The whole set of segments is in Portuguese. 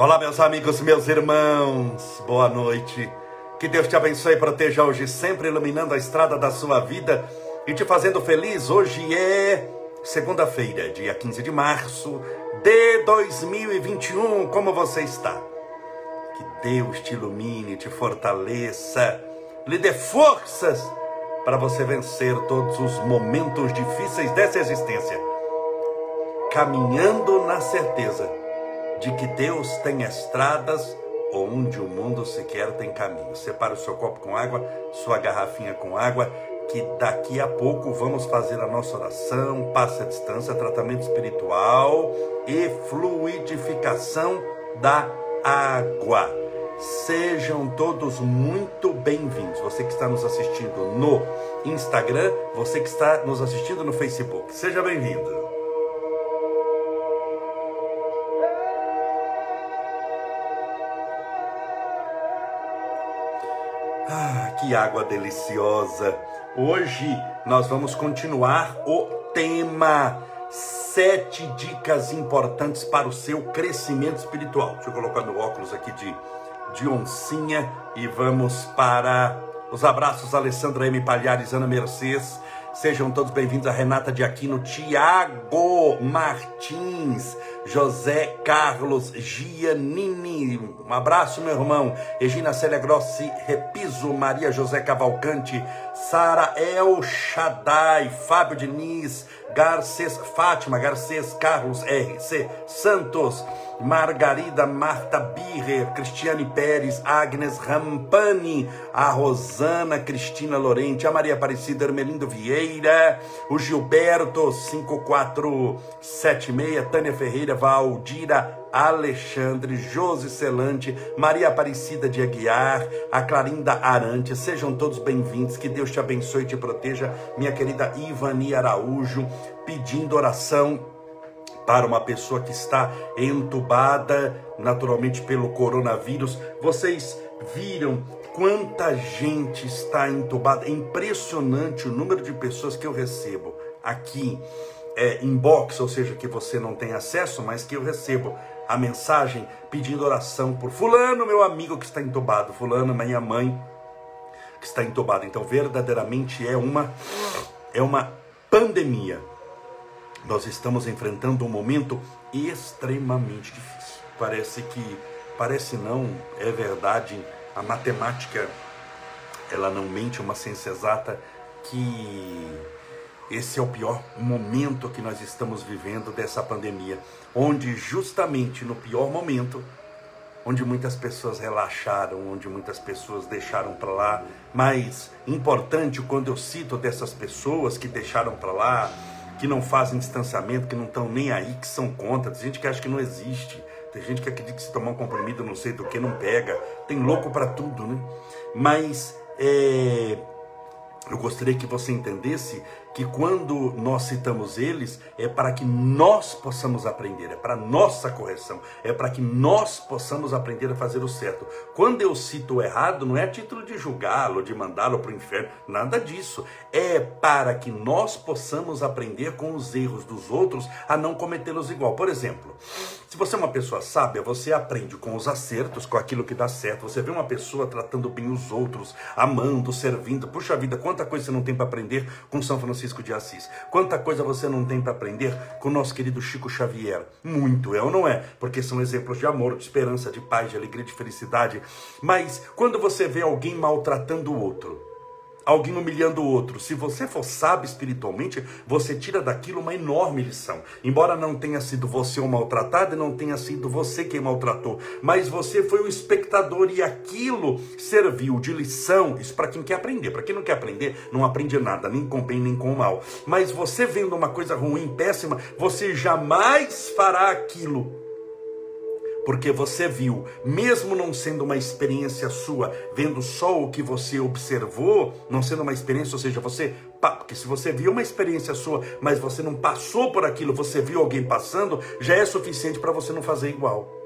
Olá, meus amigos, meus irmãos, boa noite. Que Deus te abençoe e proteja hoje, sempre iluminando a estrada da sua vida e te fazendo feliz. Hoje é segunda-feira, dia 15 de março de 2021. Como você está? Que Deus te ilumine, te fortaleça, lhe dê forças para você vencer todos os momentos difíceis dessa existência, caminhando na certeza de que Deus tem estradas onde o mundo sequer tem caminho. Separe o seu copo com água, sua garrafinha com água, que daqui a pouco vamos fazer a nossa oração, passe a distância, tratamento espiritual e fluidificação da água. Sejam todos muito bem-vindos. Você que está nos assistindo no Instagram, você que está nos assistindo no Facebook. Seja bem-vindo. Ah, que água deliciosa! Hoje nós vamos continuar o tema sete dicas importantes para o seu crescimento espiritual. Deixa eu colocar no óculos aqui de, de oncinha e vamos para os abraços Alessandra M. Palhares, Ana Mercedes. Sejam todos bem-vindos a Renata de Aquino, Tiago Martins, José Carlos Giannini. Um abraço, meu irmão. Regina Célia Grossi, Repiso, Maria José Cavalcante, Sara El Shaddai, Fábio Diniz, Garcês, Fátima Garcês, Carlos R.C. Santos, Margarida Marta Birrer, Cristiane Pérez, Agnes Rampani, a Rosana Cristina Lorente, a Maria Aparecida Hermelindo Vieira, o Gilberto 5476, Tânia Ferreira, Valdira Alexandre, Josi Celante, Maria Aparecida de Aguiar, a Clarinda Arante, sejam todos bem-vindos, que Deus te abençoe e te proteja, minha querida Ivani Araújo, pedindo oração para uma pessoa que está entubada, naturalmente pelo coronavírus. Vocês viram quanta gente está entubada? É impressionante o número de pessoas que eu recebo aqui é, inbox, ou seja, que você não tem acesso, mas que eu recebo a mensagem pedindo oração por fulano, meu amigo que está entubado, fulano, minha mãe que está entubada. Então, verdadeiramente é uma é uma pandemia. Nós estamos enfrentando um momento extremamente difícil. Parece que parece não, é verdade, a matemática ela não mente, uma ciência exata que esse é o pior momento que nós estamos vivendo dessa pandemia, onde justamente no pior momento, onde muitas pessoas relaxaram, onde muitas pessoas deixaram para lá, mas importante quando eu cito dessas pessoas que deixaram para lá, que não fazem distanciamento, que não estão nem aí, que são contra, tem gente que acha que não existe, tem gente que acredita que se tomar um comprimido não sei do que não pega, tem louco para tudo, né? Mas é, eu gostaria que você entendesse que quando nós citamos eles, é para que nós possamos aprender, é para nossa correção, é para que nós possamos aprender a fazer o certo. Quando eu cito o errado, não é a título de julgá-lo, de mandá-lo para o inferno, nada disso. É para que nós possamos aprender com os erros dos outros a não cometê-los igual. Por exemplo, se você é uma pessoa sábia, você aprende com os acertos, com aquilo que dá certo. Você vê uma pessoa tratando bem os outros, amando, servindo. Puxa vida, quanta coisa você não tem para aprender com São Francisco de Assis. Quanta coisa você não tem para aprender com o nosso querido Chico Xavier. Muito, é ou não é? Porque são exemplos de amor, de esperança, de paz, de alegria, de felicidade. Mas quando você vê alguém maltratando o outro, alguém humilhando o outro. Se você for sábio espiritualmente, você tira daquilo uma enorme lição. Embora não tenha sido você o maltratado e não tenha sido você quem maltratou, mas você foi o espectador e aquilo serviu de lição. Isso para quem quer aprender. Para quem não quer aprender, não aprende nada, nem com bem nem com mal. Mas você vendo uma coisa ruim, péssima, você jamais fará aquilo porque você viu, mesmo não sendo uma experiência sua, vendo só o que você observou, não sendo uma experiência, ou seja, você, porque se você viu uma experiência sua, mas você não passou por aquilo, você viu alguém passando, já é suficiente para você não fazer igual.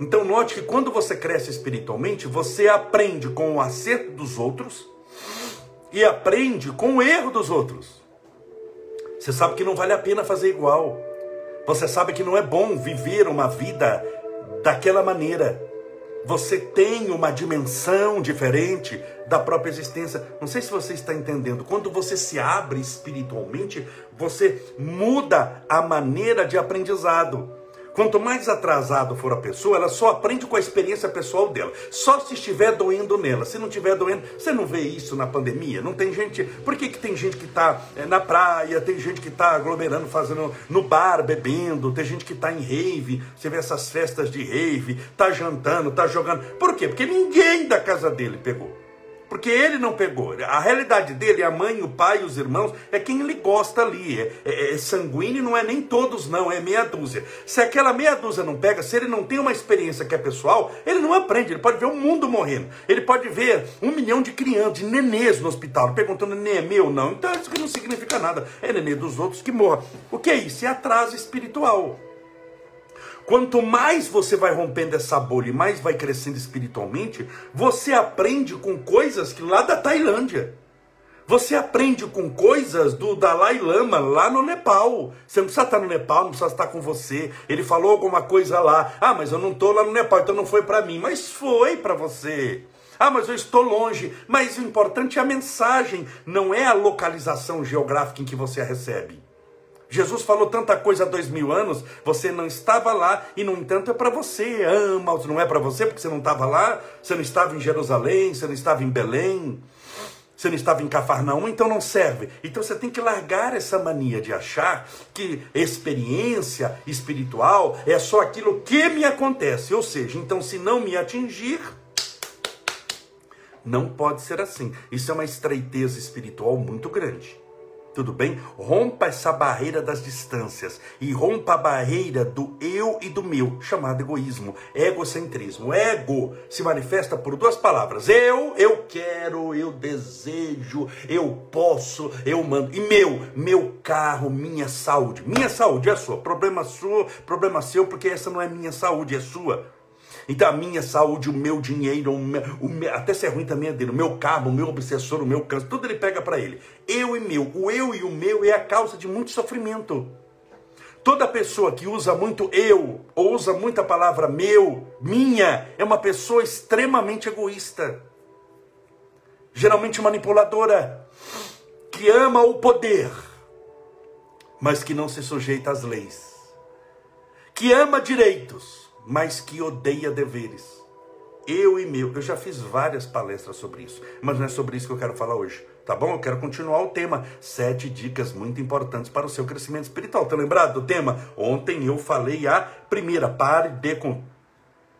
Então note que quando você cresce espiritualmente, você aprende com o acerto dos outros e aprende com o erro dos outros. Você sabe que não vale a pena fazer igual. Você sabe que não é bom viver uma vida daquela maneira. Você tem uma dimensão diferente da própria existência. Não sei se você está entendendo. Quando você se abre espiritualmente, você muda a maneira de aprendizado. Quanto mais atrasado for a pessoa, ela só aprende com a experiência pessoal dela. Só se estiver doendo nela. Se não estiver doendo, você não vê isso na pandemia? Não tem gente. Por que, que tem gente que está é, na praia, tem gente que está aglomerando, fazendo no bar, bebendo, tem gente que está em rave, você vê essas festas de rave, está jantando, está jogando. Por quê? Porque ninguém da casa dele pegou. Porque ele não pegou. A realidade dele, a mãe, o pai, os irmãos, é quem ele gosta ali. É, é, é, sanguíneo, não é nem todos, não, é meia dúzia. Se aquela meia dúzia não pega, se ele não tem uma experiência que é pessoal, ele não aprende. Ele pode ver o mundo morrendo. Ele pode ver um milhão de crianças, de nenês no hospital, perguntando: nenê é meu? Não. Então isso que não significa nada. É nenê dos outros que morra. O que é isso? É atraso espiritual. Quanto mais você vai rompendo essa bolha e mais vai crescendo espiritualmente, você aprende com coisas que lá da Tailândia. Você aprende com coisas do Dalai Lama lá no Nepal. Você não precisa estar no Nepal, não precisa estar com você. Ele falou alguma coisa lá. Ah, mas eu não estou lá no Nepal, então não foi para mim. Mas foi para você. Ah, mas eu estou longe. Mas o importante é a mensagem, não é a localização geográfica em que você a recebe. Jesus falou tanta coisa há dois mil anos, você não estava lá e, no entanto, é para você. Ama, não é para você porque você não estava lá, você não estava em Jerusalém, você não estava em Belém, você não estava em Cafarnaum, então não serve. Então você tem que largar essa mania de achar que experiência espiritual é só aquilo que me acontece. Ou seja, então se não me atingir, não pode ser assim. Isso é uma estreiteza espiritual muito grande. Tudo bem? Rompa essa barreira das distâncias e rompa a barreira do eu e do meu, chamado egoísmo, egocentrismo. Ego se manifesta por duas palavras: eu, eu quero, eu desejo, eu posso, eu mando. E meu, meu carro, minha saúde. Minha saúde é sua. Problema sua, problema seu, porque essa não é minha saúde, é sua. Então a minha saúde, o meu dinheiro, o meu, o meu, até se é ruim também é dele, o meu cabo, o meu obsessor, o meu câncer, tudo ele pega para ele. Eu e meu, o eu e o meu é a causa de muito sofrimento. Toda pessoa que usa muito eu, ou usa muita palavra meu, minha, é uma pessoa extremamente egoísta. Geralmente manipuladora, que ama o poder, mas que não se sujeita às leis. Que ama direitos, mas que odeia deveres. Eu e meu, eu já fiz várias palestras sobre isso, mas não é sobre isso que eu quero falar hoje, tá bom? Eu quero continuar o tema, sete dicas muito importantes para o seu crescimento espiritual. Tá lembrado do tema? Ontem eu falei a primeira, pare de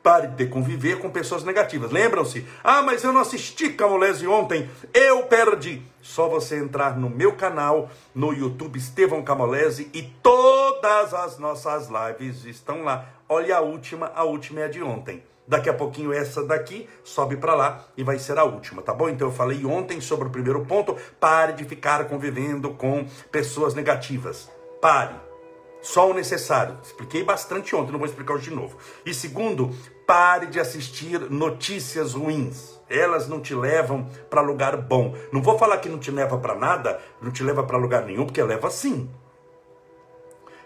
Pare de conviver com pessoas negativas. Lembram-se? Ah, mas eu não assisti Camolese ontem. Eu perdi. Só você entrar no meu canal, no YouTube Estevão Camolese e todas as nossas lives estão lá. Olha a última, a última é a de ontem. Daqui a pouquinho essa daqui sobe para lá e vai ser a última, tá bom? Então eu falei ontem sobre o primeiro ponto, pare de ficar convivendo com pessoas negativas. Pare. Só o necessário. Expliquei bastante ontem, não vou explicar hoje de novo. E segundo, pare de assistir notícias ruins. Elas não te levam para lugar bom. Não vou falar que não te leva para nada, não te leva para lugar nenhum, porque leva sim.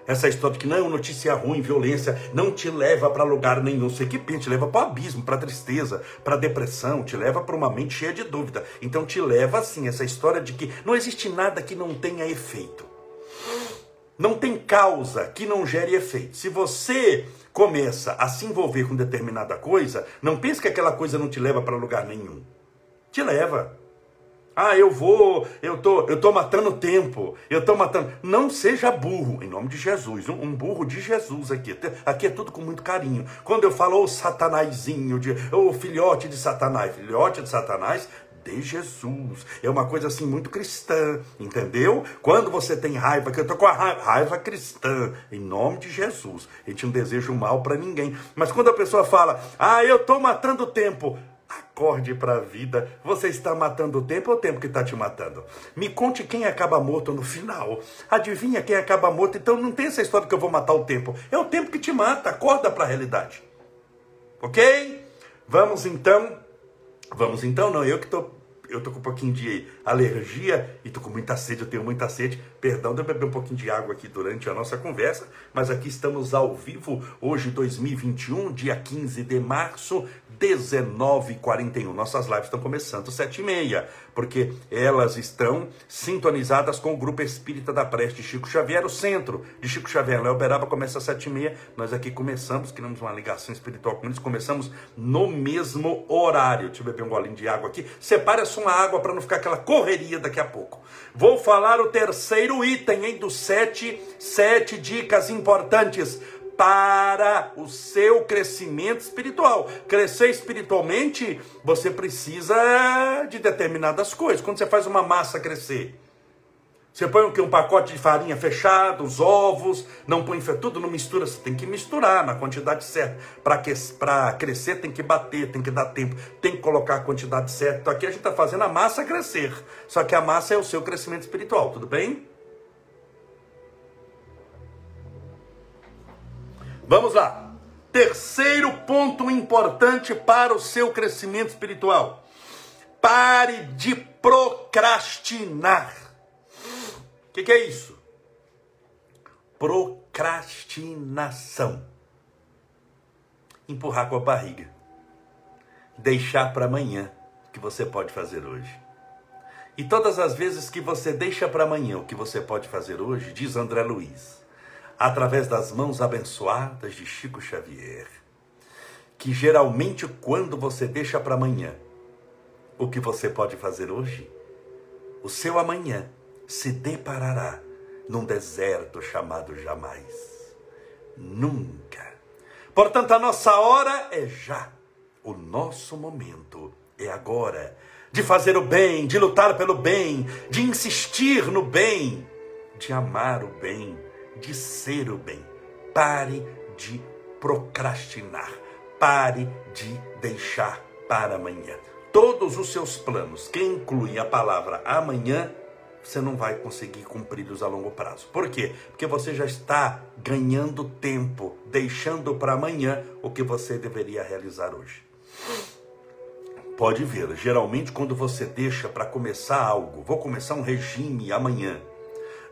Essa história de que não, notícia ruim, violência, não te leva para lugar nenhum. Você que pensa, te leva para o abismo, para tristeza, para depressão, te leva para uma mente cheia de dúvida. Então te leva assim, essa história de que não existe nada que não tenha efeito. Não tem causa que não gere efeito. Se você começa a se envolver com determinada coisa, não pense que aquela coisa não te leva para lugar nenhum. Te leva. Ah, eu vou, eu tô, eu tô matando tempo, eu tô matando. Não seja burro, em nome de Jesus, um, um burro de Jesus aqui. Aqui é tudo com muito carinho. Quando eu falo o satanazinho, de, o filhote de Satanás, filhote de Satanás, de Jesus. É uma coisa assim muito cristã, entendeu? Quando você tem raiva, que eu tô com a raiva, cristã, em nome de Jesus. A gente não deseja o mal para ninguém. Mas quando a pessoa fala, ah, eu tô matando tempo. Acorde para a vida. Você está matando o tempo ou o tempo que está te matando? Me conte quem acaba morto no final. Adivinha quem acaba morto? Então não tem essa história que eu vou matar o tempo. É o tempo que te mata. Acorda para a realidade. Ok? Vamos então. Vamos então, não. Eu que estou eu tô com um pouquinho de alergia e tô com muita sede, eu tenho muita sede. Perdão de eu beber um pouquinho de água aqui durante a nossa conversa, mas aqui estamos ao vivo, hoje 2021, dia 15 de março 19h41. Nossas lives estão começando 7h30, porque elas estão sintonizadas com o Grupo Espírita da Preste Chico Xavier, o centro de Chico Xavier. Léo Beraba começa às 7h30, nós aqui começamos, criamos uma ligação espiritual com eles, começamos no mesmo horário. Deixa eu beber um golinho de água aqui. Separe a sua água para não ficar aquela correria daqui a pouco. Vou falar o terceiro item, hein, dos sete, sete dicas importantes para o seu crescimento espiritual. Crescer espiritualmente, você precisa de determinadas coisas. Quando você faz uma massa crescer, você põe o que? Um pacote de farinha fechado, os ovos, não põe tudo, não mistura, você tem que misturar na quantidade certa. Para crescer tem que bater, tem que dar tempo, tem que colocar a quantidade certa. Então aqui a gente está fazendo a massa crescer. Só que a massa é o seu crescimento espiritual, tudo bem? Vamos lá. Terceiro ponto importante para o seu crescimento espiritual. Pare de procrastinar. Que, que é isso? Procrastinação. Empurrar com a barriga. Deixar para amanhã o que você pode fazer hoje. E todas as vezes que você deixa para amanhã o que você pode fazer hoje, diz André Luiz, através das mãos abençoadas de Chico Xavier, que geralmente quando você deixa para amanhã o que você pode fazer hoje, o seu amanhã se deparará num deserto chamado jamais. Nunca. Portanto, a nossa hora é já. O nosso momento é agora. De fazer o bem, de lutar pelo bem, de insistir no bem, de amar o bem, de ser o bem. Pare de procrastinar. Pare de deixar para amanhã. Todos os seus planos, que incluem a palavra amanhã, você não vai conseguir cumpri-los a longo prazo. Por quê? Porque você já está ganhando tempo, deixando para amanhã o que você deveria realizar hoje. Pode ver, geralmente quando você deixa para começar algo, vou começar um regime amanhã,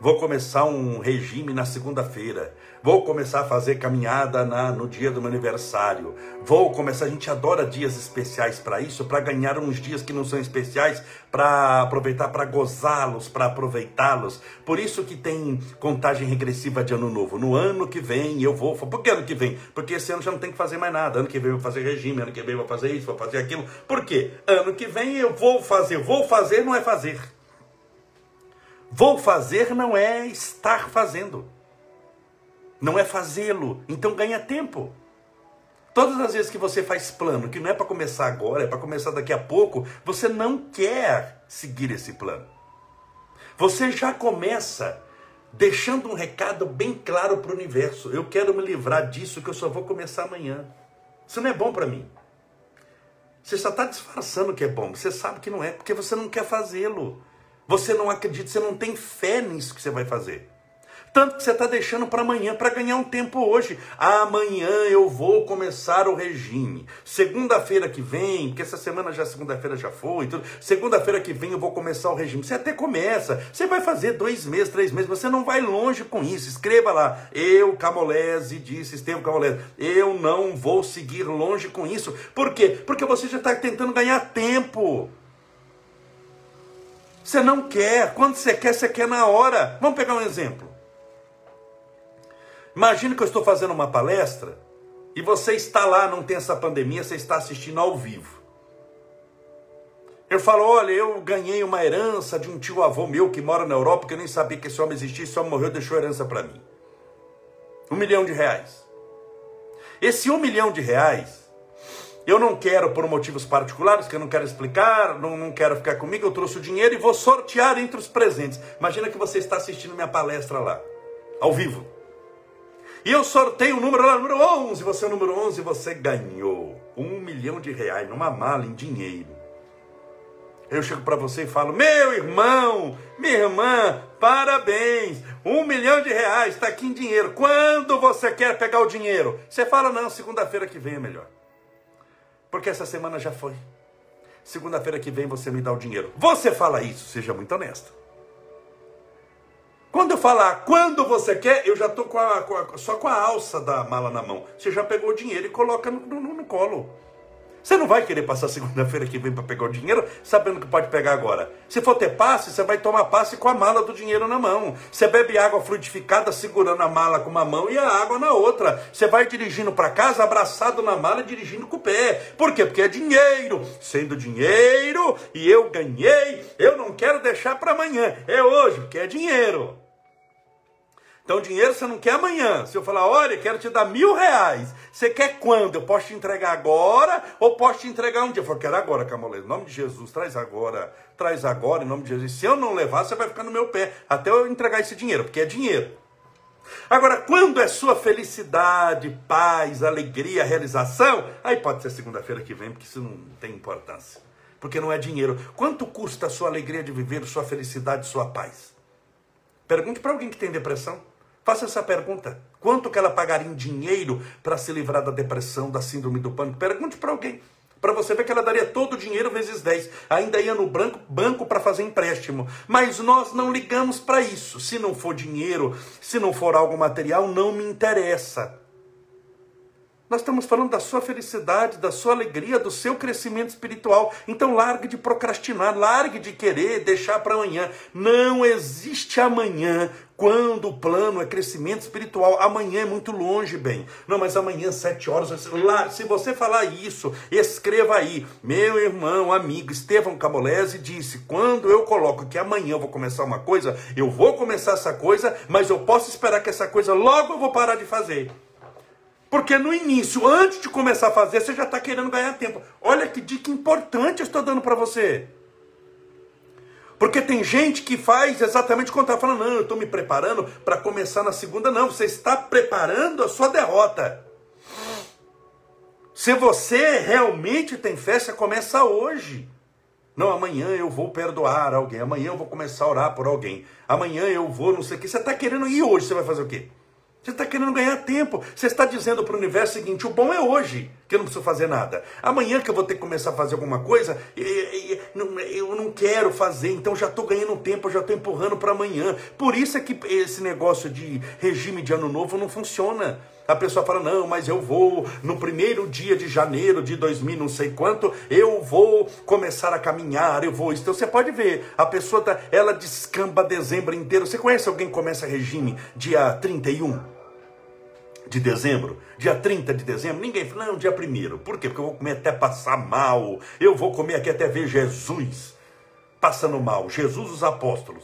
Vou começar um regime na segunda-feira. Vou começar a fazer caminhada na, no dia do meu aniversário. Vou começar. A gente adora dias especiais para isso, para ganhar uns dias que não são especiais, para aproveitar, para gozá-los, para aproveitá-los. Por isso que tem contagem regressiva de ano novo. No ano que vem eu vou. Por que ano que vem? Porque esse ano já não tem que fazer mais nada. Ano que vem eu vou fazer regime, ano que vem eu vou fazer isso, vou fazer aquilo. Por quê? Ano que vem eu vou fazer. Vou fazer não é fazer. Vou fazer não é estar fazendo. Não é fazê-lo. Então ganha tempo. Todas as vezes que você faz plano, que não é para começar agora, é para começar daqui a pouco, você não quer seguir esse plano. Você já começa deixando um recado bem claro para o universo. Eu quero me livrar disso que eu só vou começar amanhã. Isso não é bom para mim. Você só está disfarçando que é bom. Você sabe que não é, porque você não quer fazê-lo. Você não acredita, você não tem fé nisso que você vai fazer. Tanto que você está deixando para amanhã, para ganhar um tempo hoje. Amanhã eu vou começar o regime. Segunda-feira que vem, porque essa semana já segunda-feira já foi. Segunda-feira que vem eu vou começar o regime. Você até começa. Você vai fazer dois meses, três meses. Você não vai longe com isso. Escreva lá. Eu, Camolese, disse Estevam Camolese. Eu não vou seguir longe com isso. Por quê? Porque você já está tentando ganhar tempo. Você não quer. Quando você quer, você quer na hora. Vamos pegar um exemplo. Imagine que eu estou fazendo uma palestra e você está lá, não tem essa pandemia, você está assistindo ao vivo. Eu falo, olha, eu ganhei uma herança de um tio avô meu que mora na Europa, que eu nem sabia que esse homem existia, esse homem morreu e deixou herança para mim. Um milhão de reais. Esse um milhão de reais eu não quero por motivos particulares, que eu não quero explicar, não, não quero ficar comigo, eu trouxe o dinheiro e vou sortear entre os presentes. Imagina que você está assistindo minha palestra lá, ao vivo. E eu sorteio o número lá, número 11, você é o número 11, você ganhou um milhão de reais numa mala em dinheiro. Eu chego para você e falo, meu irmão, minha irmã, parabéns, um milhão de reais, está aqui em dinheiro. Quando você quer pegar o dinheiro? Você fala, não, segunda-feira que vem é melhor. Porque essa semana já foi. segunda-feira que vem você me dá o dinheiro. Você fala isso, seja muito honesto. Quando eu falar quando você quer, eu já estou com com a, só com a alça da mala na mão. Você já pegou o dinheiro e coloca no, no, no colo. Você não vai querer passar segunda-feira que vem para pegar o dinheiro sabendo que pode pegar agora. Se for ter passe, você vai tomar passe com a mala do dinheiro na mão. Você bebe água fluidificada segurando a mala com uma mão e a água na outra. Você vai dirigindo para casa abraçado na mala e dirigindo com o pé. Por quê? Porque é dinheiro. Sendo dinheiro e eu ganhei, eu não quero deixar para amanhã. É hoje, porque é dinheiro. Então, dinheiro você não quer amanhã. Se eu falar, olha, quero te dar mil reais, você quer quando? Eu posso te entregar agora ou posso te entregar um dia? Eu falo, quero agora, Camolê. Em nome de Jesus, traz agora. Traz agora, em nome de Jesus. Se eu não levar, você vai ficar no meu pé até eu entregar esse dinheiro, porque é dinheiro. Agora, quando é sua felicidade, paz, alegria, realização, aí pode ser segunda-feira que vem, porque isso não tem importância. Porque não é dinheiro. Quanto custa a sua alegria de viver, sua felicidade, sua paz? Pergunte para alguém que tem depressão. Faça essa pergunta. Quanto que ela pagaria em dinheiro para se livrar da depressão, da síndrome do pânico? Pergunte para alguém. Para você ver que ela daria todo o dinheiro vezes 10. Ainda ia no banco, banco para fazer empréstimo. Mas nós não ligamos para isso. Se não for dinheiro, se não for algo material, não me interessa. Nós estamos falando da sua felicidade, da sua alegria, do seu crescimento espiritual. Então largue de procrastinar, largue de querer deixar para amanhã. Não existe amanhã quando o plano é crescimento espiritual. Amanhã é muito longe, bem. Não, mas amanhã, sete horas. Lá, se você falar isso, escreva aí. Meu irmão, amigo, Estevão Camolese disse: quando eu coloco que amanhã eu vou começar uma coisa, eu vou começar essa coisa, mas eu posso esperar que essa coisa logo eu vou parar de fazer. Porque no início, antes de começar a fazer, você já está querendo ganhar tempo. Olha que dica importante eu estou dando para você. Porque tem gente que faz exatamente o contrário, falando, não, eu estou me preparando para começar na segunda. Não, você está preparando a sua derrota. Se você realmente tem fé, você começa hoje. Não, amanhã eu vou perdoar alguém, amanhã eu vou começar a orar por alguém, amanhã eu vou não sei o que. Você está querendo ir hoje, você vai fazer o quê? Você está querendo ganhar tempo. Você está dizendo para o universo o seguinte: o bom é hoje, que eu não preciso fazer nada. Amanhã que eu vou ter que começar a fazer alguma coisa, eu não quero fazer, então já estou ganhando tempo, já estou empurrando para amanhã. Por isso é que esse negócio de regime de ano novo não funciona. A pessoa fala, não, mas eu vou, no primeiro dia de janeiro de 2000, não sei quanto, eu vou começar a caminhar, eu vou. Então você pode ver, a pessoa, tá, ela descamba dezembro inteiro. Você conhece alguém que começa regime dia 31? De dezembro, dia 30 de dezembro, ninguém fala, não, dia 1 Por quê? Porque eu vou comer até passar mal. Eu vou comer aqui até ver Jesus passando mal. Jesus, os apóstolos.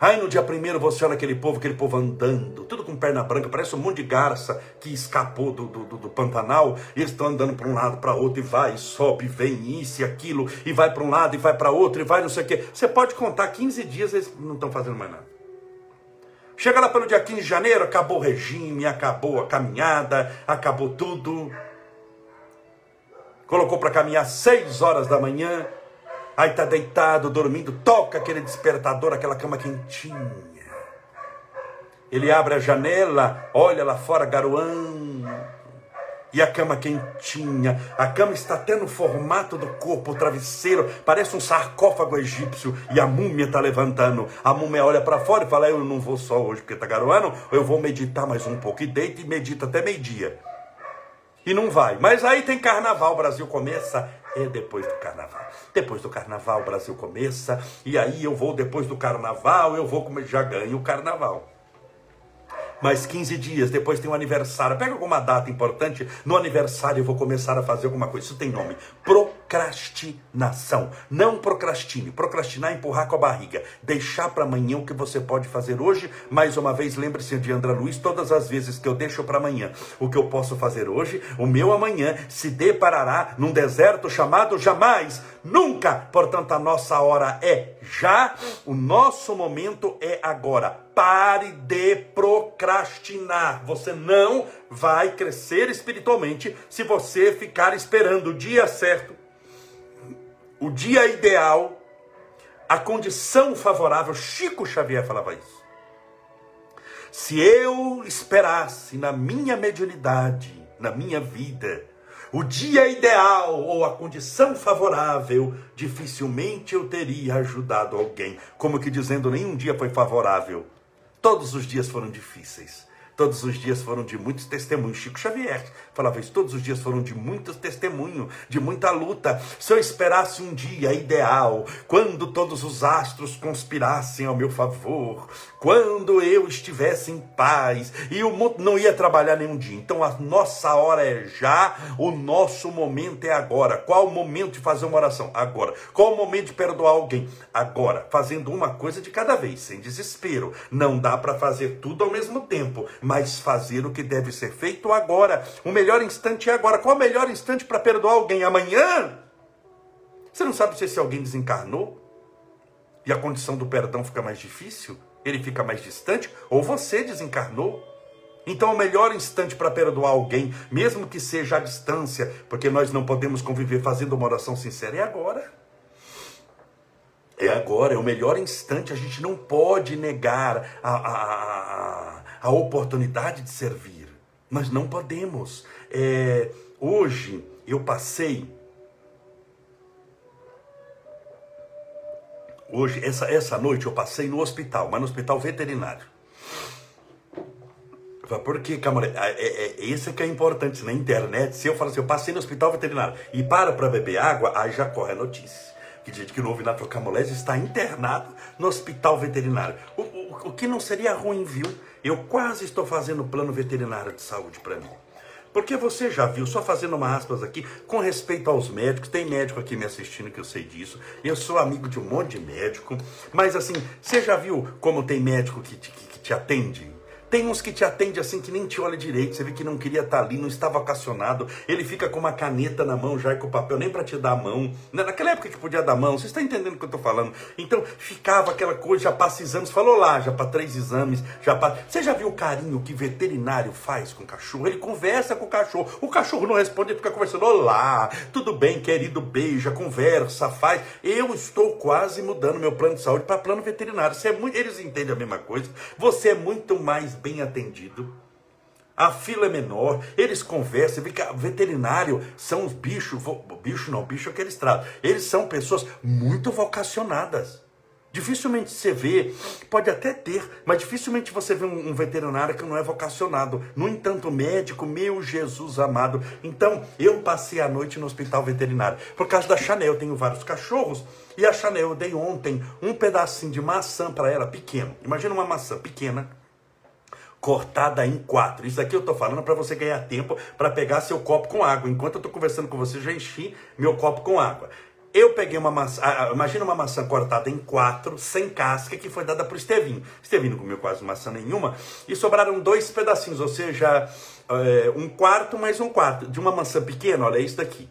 Aí no dia primeiro você olha aquele povo, aquele povo andando, tudo com perna branca, parece um monte de garça que escapou do, do, do, Pantanal, e eles estão andando para um lado, para outro, e vai, sobe, vem, isso e aquilo, e vai para um lado, e vai para outro, e vai não sei o quê. Você pode contar 15 dias, eles não estão fazendo mais nada. Chega lá pelo dia 15 de janeiro, acabou o regime, acabou a caminhada, acabou tudo. Colocou para caminhar 6 horas da manhã, aí tá deitado, dormindo, toca aquele despertador, aquela cama quentinha. Ele abre a janela, olha lá fora, garoando e a cama quentinha. A cama está até no formato do corpo, o travesseiro parece um sarcófago egípcio e a múmia está levantando. A múmia olha para fora e fala: Eu não vou só hoje porque está garoando, eu vou meditar mais um pouco. E deita e medita até meio-dia. E não vai. Mas aí tem carnaval, o Brasil começa é depois do carnaval. Depois do carnaval o Brasil começa, e aí eu vou depois do carnaval, eu vou já ganho o carnaval mais 15 dias, depois tem um aniversário. Pega alguma data importante, no aniversário eu vou começar a fazer alguma coisa. Isso tem nome: procrastinação. Não procrastine. Procrastinar é empurrar com a barriga. Deixar para amanhã o que você pode fazer hoje. Mais uma vez, lembre-se de André Luiz: todas as vezes que eu deixo para amanhã o que eu posso fazer hoje, o meu amanhã se deparará num deserto chamado jamais, nunca. Portanto, a nossa hora é já, o nosso momento é agora. Pare de procrastinar. Você não vai crescer espiritualmente se você ficar esperando o dia certo, o dia ideal, a condição favorável. Chico Xavier falava isso. Se eu esperasse na minha mediunidade, na minha vida, o dia ideal ou a condição favorável, dificilmente eu teria ajudado alguém. Como que dizendo, nenhum dia foi favorável. Todos os dias foram difíceis. Todos os dias foram de muitos testemunhos. Chico Xavier falava isso. Todos os dias foram de muitos testemunhos, de muita luta. Se eu esperasse um dia ideal, quando todos os astros conspirassem ao meu favor, quando eu estivesse em paz e o mundo não ia trabalhar nenhum dia. Então a nossa hora é já, o nosso momento é agora. Qual o momento de fazer uma oração? Agora. Qual o momento de perdoar alguém? Agora. Fazendo uma coisa de cada vez, sem desespero. Não dá para fazer tudo ao mesmo tempo mas fazer o que deve ser feito agora. O melhor instante é agora. Qual o melhor instante para perdoar alguém? Amanhã? Você não sabe se esse alguém desencarnou? E a condição do perdão fica mais difícil? Ele fica mais distante? Ou você desencarnou? Então, o melhor instante para perdoar alguém, mesmo que seja à distância, porque nós não podemos conviver fazendo uma oração sincera, é agora. É agora, é o melhor instante. A gente não pode negar a, a, a, a oportunidade de servir. Nós não podemos. É, hoje eu passei. Hoje, essa, essa noite eu passei no hospital, mas no hospital veterinário. Por que, Camoré? É, é, esse é que é importante na internet. Se eu falar assim, eu passei no hospital veterinário e para para beber água, aí já corre a notícia que diz que o novo Inato Camolés está internado no hospital veterinário. O, o, que não seria ruim, viu? Eu quase estou fazendo plano veterinário de saúde para mim. Porque você já viu, só fazendo uma aspas aqui, com respeito aos médicos, tem médico aqui me assistindo que eu sei disso, eu sou amigo de um monte de médico, mas assim, você já viu como tem médico que te, que, que te atende? Tem uns que te atende assim que nem te olha direito, você vê que não queria estar ali, não estava ocasionado. Ele fica com uma caneta na mão já e com o papel nem para te dar a mão. Né, naquela época que podia dar mão, você está entendendo o que eu estou falando? Então ficava aquela coisa, já passa exames, falou lá, já para três exames, já para. Você já viu o carinho que veterinário faz com o cachorro? Ele conversa com o cachorro, o cachorro não responde, ele fica conversando, olá, tudo bem, querido, beija, conversa, faz. Eu estou quase mudando meu plano de saúde para plano veterinário. É muito... Eles entendem a mesma coisa. Você é muito mais bem atendido. A fila é menor, eles conversam, que veterinário são os bichos, bicho não, bicho é aquele estrado. Eles são pessoas muito vocacionadas. Dificilmente você vê, pode até ter, mas dificilmente você vê um, um, veterinário que não é vocacionado. No entanto, médico, meu Jesus amado. Então, eu passei a noite no hospital veterinário. Por causa da Chanel, eu tenho vários cachorros. E a Chanel, eu dei ontem um pedacinho de maçã para ela, pequeno. Imagina uma maçã pequena, cortada em quatro. Isso aqui eu estou falando para você ganhar tempo para pegar seu copo com água. Enquanto eu estou conversando com você, já enchi meu copo com água. Eu peguei uma maçã, imagina uma maçã cortada em quatro, sem casca, que foi dada para o Estevinho. Estevinho não comeu quase maçã nenhuma, e sobraram dois pedacinhos, ou seja, é, um quarto mais um quarto, de uma maçã pequena, olha isso daqui.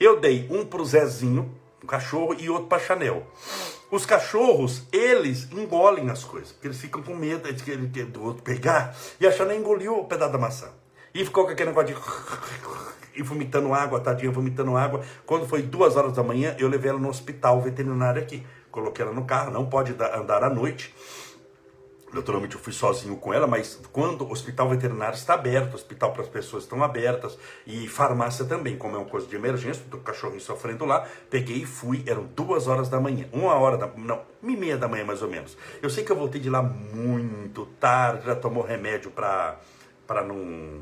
Eu dei um para o Zezinho, um cachorro, e outro para Chanel. Os cachorros, eles engolem as coisas, porque eles ficam com medo de que ele do outro pegar. E a Xana engoliu o pedaço da maçã. E ficou com aquele negócio de. E vomitando água, tadinha, vomitando água. Quando foi duas horas da manhã, eu levei ela no hospital veterinário aqui. Coloquei ela no carro, não pode andar à noite. Naturalmente eu fui sozinho com ela, mas quando o hospital veterinário está aberto, o hospital para as pessoas estão abertas e farmácia também, como é uma coisa de emergência, do cachorrinho sofrendo lá, peguei e fui, eram duas horas da manhã, uma hora da, não, uma e meia da manhã mais ou menos. Eu sei que eu voltei de lá muito tarde, já tomou remédio para para não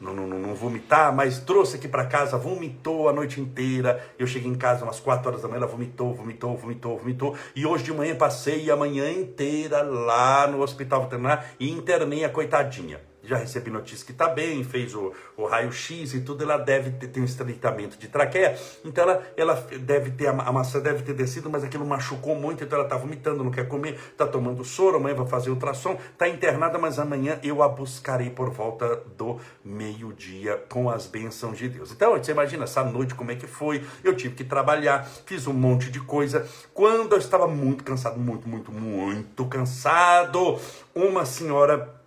não, não, não, vomitar, mas trouxe aqui para casa, vomitou a noite inteira. Eu cheguei em casa umas 4 horas da manhã, ela vomitou, vomitou, vomitou, vomitou. E hoje de manhã passei a manhã inteira lá no hospital veterinário e internei a coitadinha já recebi notícia que está bem, fez o, o raio-x e tudo, ela deve ter, ter um estreitamento de traqueia, então ela, ela deve ter, a maçã deve ter descido, mas aquilo machucou muito, então ela está vomitando, não quer comer, está tomando soro, amanhã vai fazer ultrassom, está internada, mas amanhã eu a buscarei por volta do meio-dia com as bênçãos de Deus. Então, você imagina essa noite como é que foi, eu tive que trabalhar, fiz um monte de coisa, quando eu estava muito cansado, muito, muito, muito cansado, uma senhora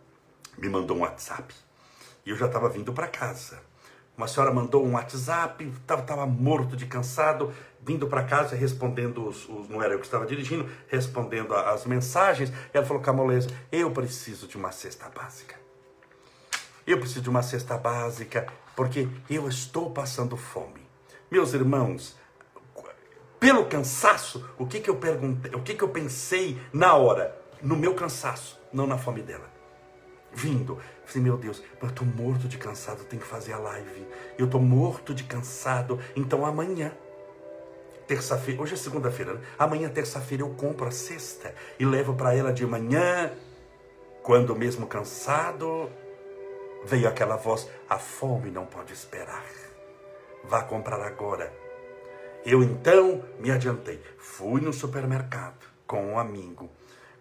me mandou um WhatsApp. E eu já estava vindo para casa. Uma senhora mandou um WhatsApp, estava morto de cansado, vindo para casa respondendo, os, os, não era eu que estava dirigindo, respondendo as mensagens. Ela falou, Camoleza, eu preciso de uma cesta básica. Eu preciso de uma cesta básica, porque eu estou passando fome. Meus irmãos, pelo cansaço, o que, que eu perguntei, o que, que eu pensei na hora? No meu cansaço, não na fome dela. Vindo, falei, meu Deus, eu estou morto de cansado, tenho que fazer a live. Eu estou morto de cansado, então amanhã terça-feira, hoje é segunda-feira, né? amanhã terça-feira eu compro a cesta e levo para ela de manhã, quando mesmo cansado, veio aquela voz: a fome não pode esperar. Vá comprar agora. Eu então me adiantei, fui no supermercado com um amigo,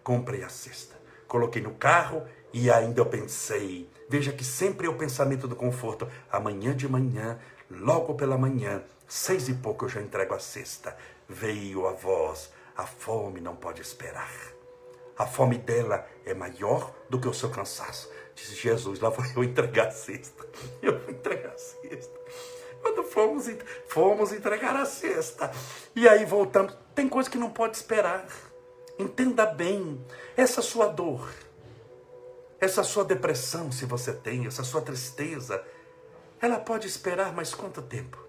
comprei a cesta, coloquei no carro e ainda eu pensei, veja que sempre é o pensamento do conforto, amanhã de manhã, logo pela manhã, Seis e pouco eu já entrego a cesta. Veio a voz: a fome não pode esperar. A fome dela é maior do que o seu cansaço. Disse Jesus: lá vou eu entregar a cesta. Eu vou entregar a cesta. Quando fomos, fomos entregar a cesta. E aí voltamos. Tem coisa que não pode esperar. Entenda bem. Essa sua dor, essa sua depressão, se você tem, essa sua tristeza, ela pode esperar mais quanto tempo?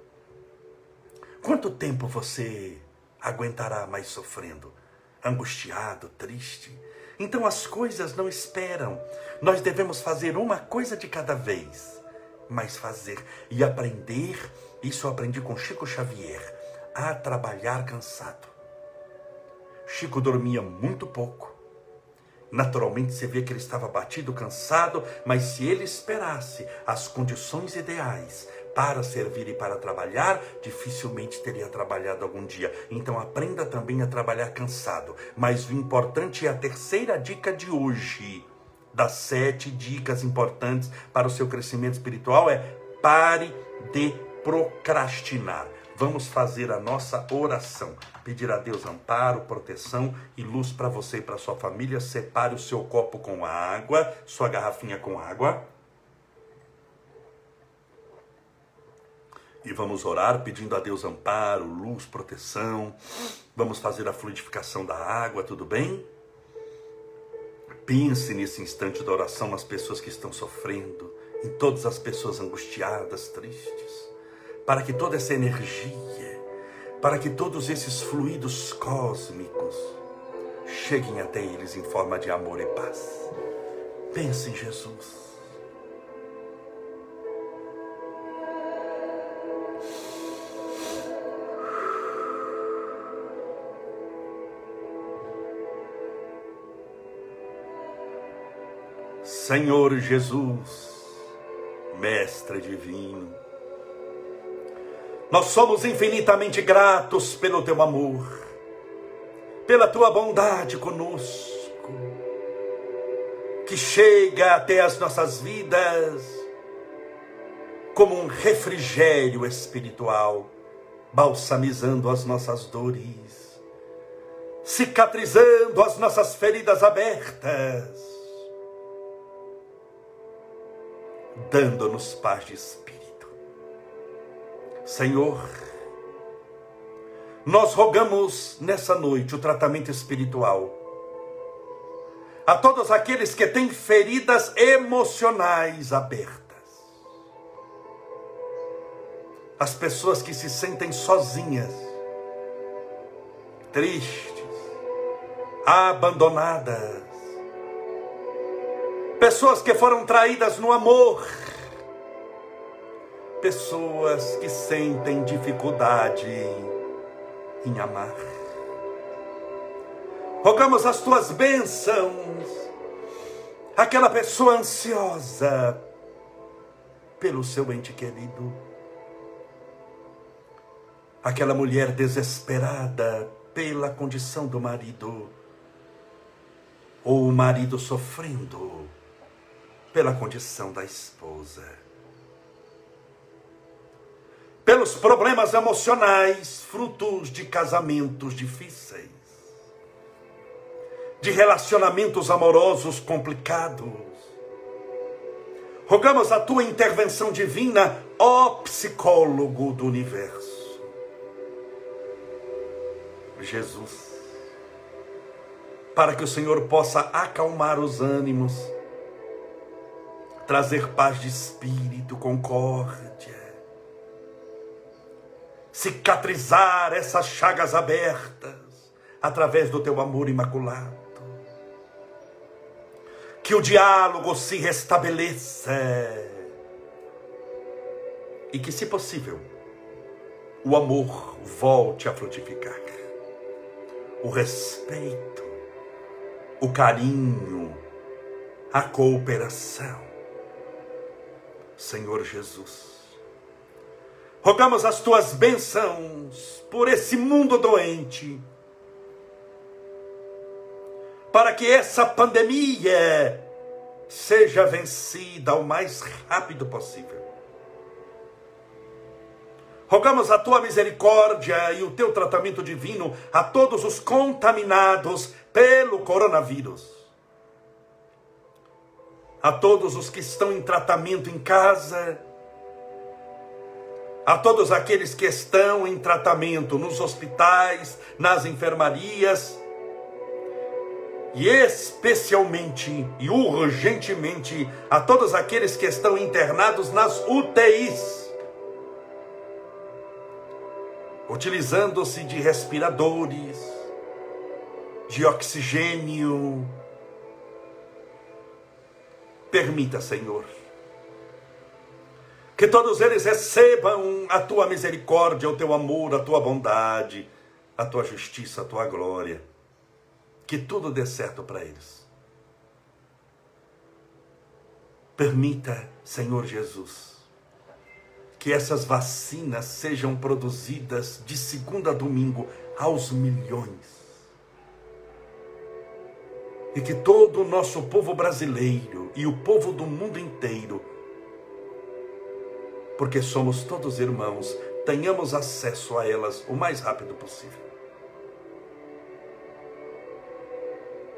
Quanto tempo você aguentará mais sofrendo? Angustiado, triste? Então as coisas não esperam. Nós devemos fazer uma coisa de cada vez, mas fazer e aprender. Isso eu aprendi com Chico Xavier, a trabalhar cansado. Chico dormia muito pouco. Naturalmente você vê que ele estava batido, cansado, mas se ele esperasse as condições ideais para servir e para trabalhar, dificilmente teria trabalhado algum dia. Então aprenda também a trabalhar cansado. Mas o importante é a terceira dica de hoje, das sete dicas importantes para o seu crescimento espiritual é pare de procrastinar. Vamos fazer a nossa oração. Pedir a Deus amparo, proteção e luz para você e para sua família. Separe o seu copo com água, sua garrafinha com água. E vamos orar pedindo a Deus amparo, luz, proteção. Vamos fazer a fluidificação da água, tudo bem? Pense nesse instante da oração nas pessoas que estão sofrendo, em todas as pessoas angustiadas, tristes, para que toda essa energia, para que todos esses fluidos cósmicos cheguem até eles em forma de amor e paz. Pense em Jesus. Senhor Jesus, Mestre Divino, nós somos infinitamente gratos pelo teu amor, pela tua bondade conosco, que chega até as nossas vidas como um refrigério espiritual, balsamizando as nossas dores, cicatrizando as nossas feridas abertas dando-nos paz de espírito. Senhor, nós rogamos nessa noite o tratamento espiritual a todos aqueles que têm feridas emocionais abertas. As pessoas que se sentem sozinhas, tristes, abandonadas, pessoas que foram traídas no amor, pessoas que sentem dificuldade em amar. Rogamos as tuas bênçãos, aquela pessoa ansiosa pelo seu ente querido, aquela mulher desesperada pela condição do marido, ou o marido sofrendo pela condição da esposa. Pelos problemas emocionais, frutos de casamentos difíceis, de relacionamentos amorosos complicados. Rogamos a tua intervenção divina, ó psicólogo do universo. Jesus, para que o Senhor possa acalmar os ânimos, trazer paz de espírito, concórdia, cicatrizar essas chagas abertas através do teu amor imaculado. Que o diálogo se restabeleça e que, se possível, o amor volte a frutificar. O respeito, o carinho, a cooperação. Senhor Jesus, rogamos as tuas bênçãos por esse mundo doente, para que essa pandemia seja vencida o mais rápido possível Rogamos a tua misericórdia e o teu tratamento divino a todos os contaminados pelo coronavírus. A todos os que estão em tratamento em casa, a todos aqueles que estão em tratamento nos hospitais, nas enfermarias, e especialmente e urgentemente a todos aqueles que estão internados nas UTIs utilizando-se de respiradores, de oxigênio. Permita, Senhor, que todos eles recebam a tua misericórdia, o teu amor, a tua bondade, a tua justiça, a tua glória. Que tudo dê certo para eles. Permita, Senhor Jesus, que essas vacinas sejam produzidas de segunda a domingo aos milhões. E que todo o nosso povo brasileiro e o povo do mundo inteiro, porque somos todos irmãos, tenhamos acesso a elas o mais rápido possível.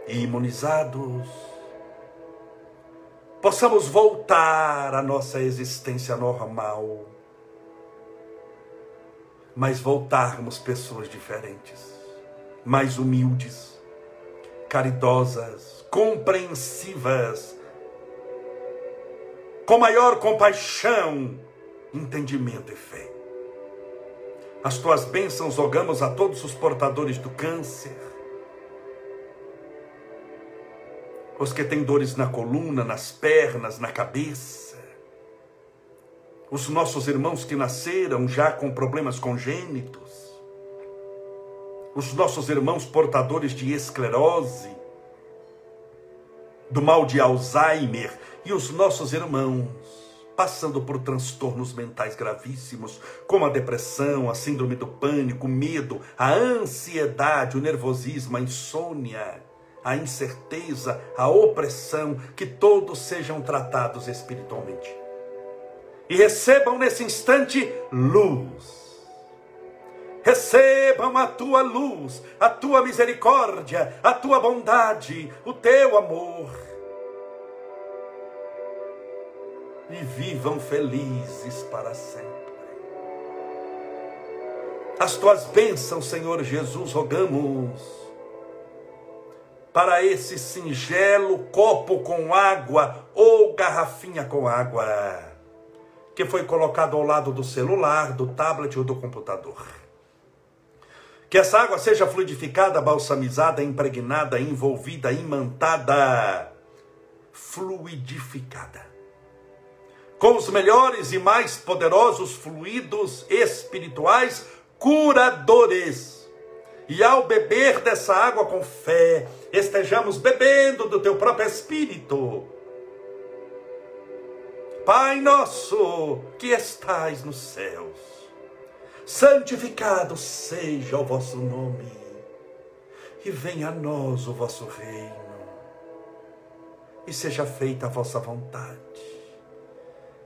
E imunizados, possamos voltar à nossa existência normal mas voltarmos pessoas diferentes, mais humildes, caridosas, compreensivas, com maior compaixão, entendimento e fé. As tuas bênçãos rogamos a todos os portadores do câncer, os que têm dores na coluna, nas pernas, na cabeça, os nossos irmãos que nasceram já com problemas congênitos, os nossos irmãos portadores de esclerose, do mal de Alzheimer. E os nossos irmãos passando por transtornos mentais gravíssimos, como a depressão, a síndrome do pânico, o medo, a ansiedade, o nervosismo, a insônia, a incerteza, a opressão, que todos sejam tratados espiritualmente e recebam nesse instante luz. Recebam a tua luz, a tua misericórdia, a tua bondade, o teu amor. E vivam felizes para sempre. As tuas bênçãos, Senhor Jesus, rogamos para esse singelo copo com água ou garrafinha com água que foi colocado ao lado do celular, do tablet ou do computador. Que essa água seja fluidificada, balsamizada, impregnada, envolvida, imantada, fluidificada. Com os melhores e mais poderosos fluidos espirituais curadores. E ao beber dessa água com fé, estejamos bebendo do teu próprio espírito Pai nosso que estais nos céus, santificado seja o vosso nome, e venha a nós o vosso reino, e seja feita a vossa vontade,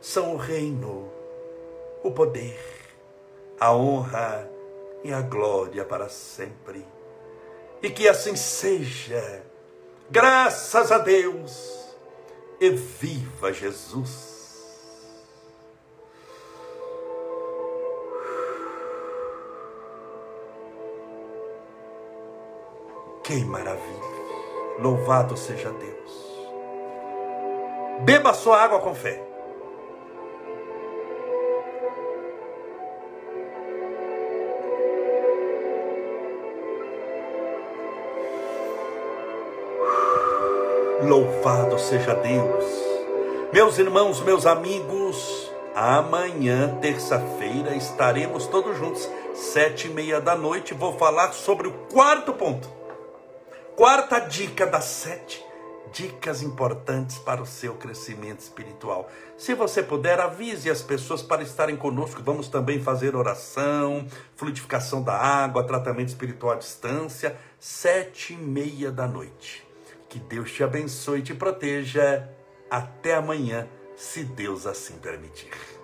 são o reino, o poder, a honra e a glória para sempre. E que assim seja, graças a Deus, e viva Jesus. Que maravilha! Louvado seja Deus. Beba sua água com fé. Louvado seja Deus. Meus irmãos, meus amigos, amanhã, terça-feira, estaremos todos juntos, sete e meia da noite. Vou falar sobre o quarto ponto. Quarta dica das sete dicas importantes para o seu crescimento espiritual. Se você puder, avise as pessoas para estarem conosco. Vamos também fazer oração, fluidificação da água, tratamento espiritual à distância, sete e meia da noite. Que Deus te abençoe e te proteja. Até amanhã, se Deus assim permitir.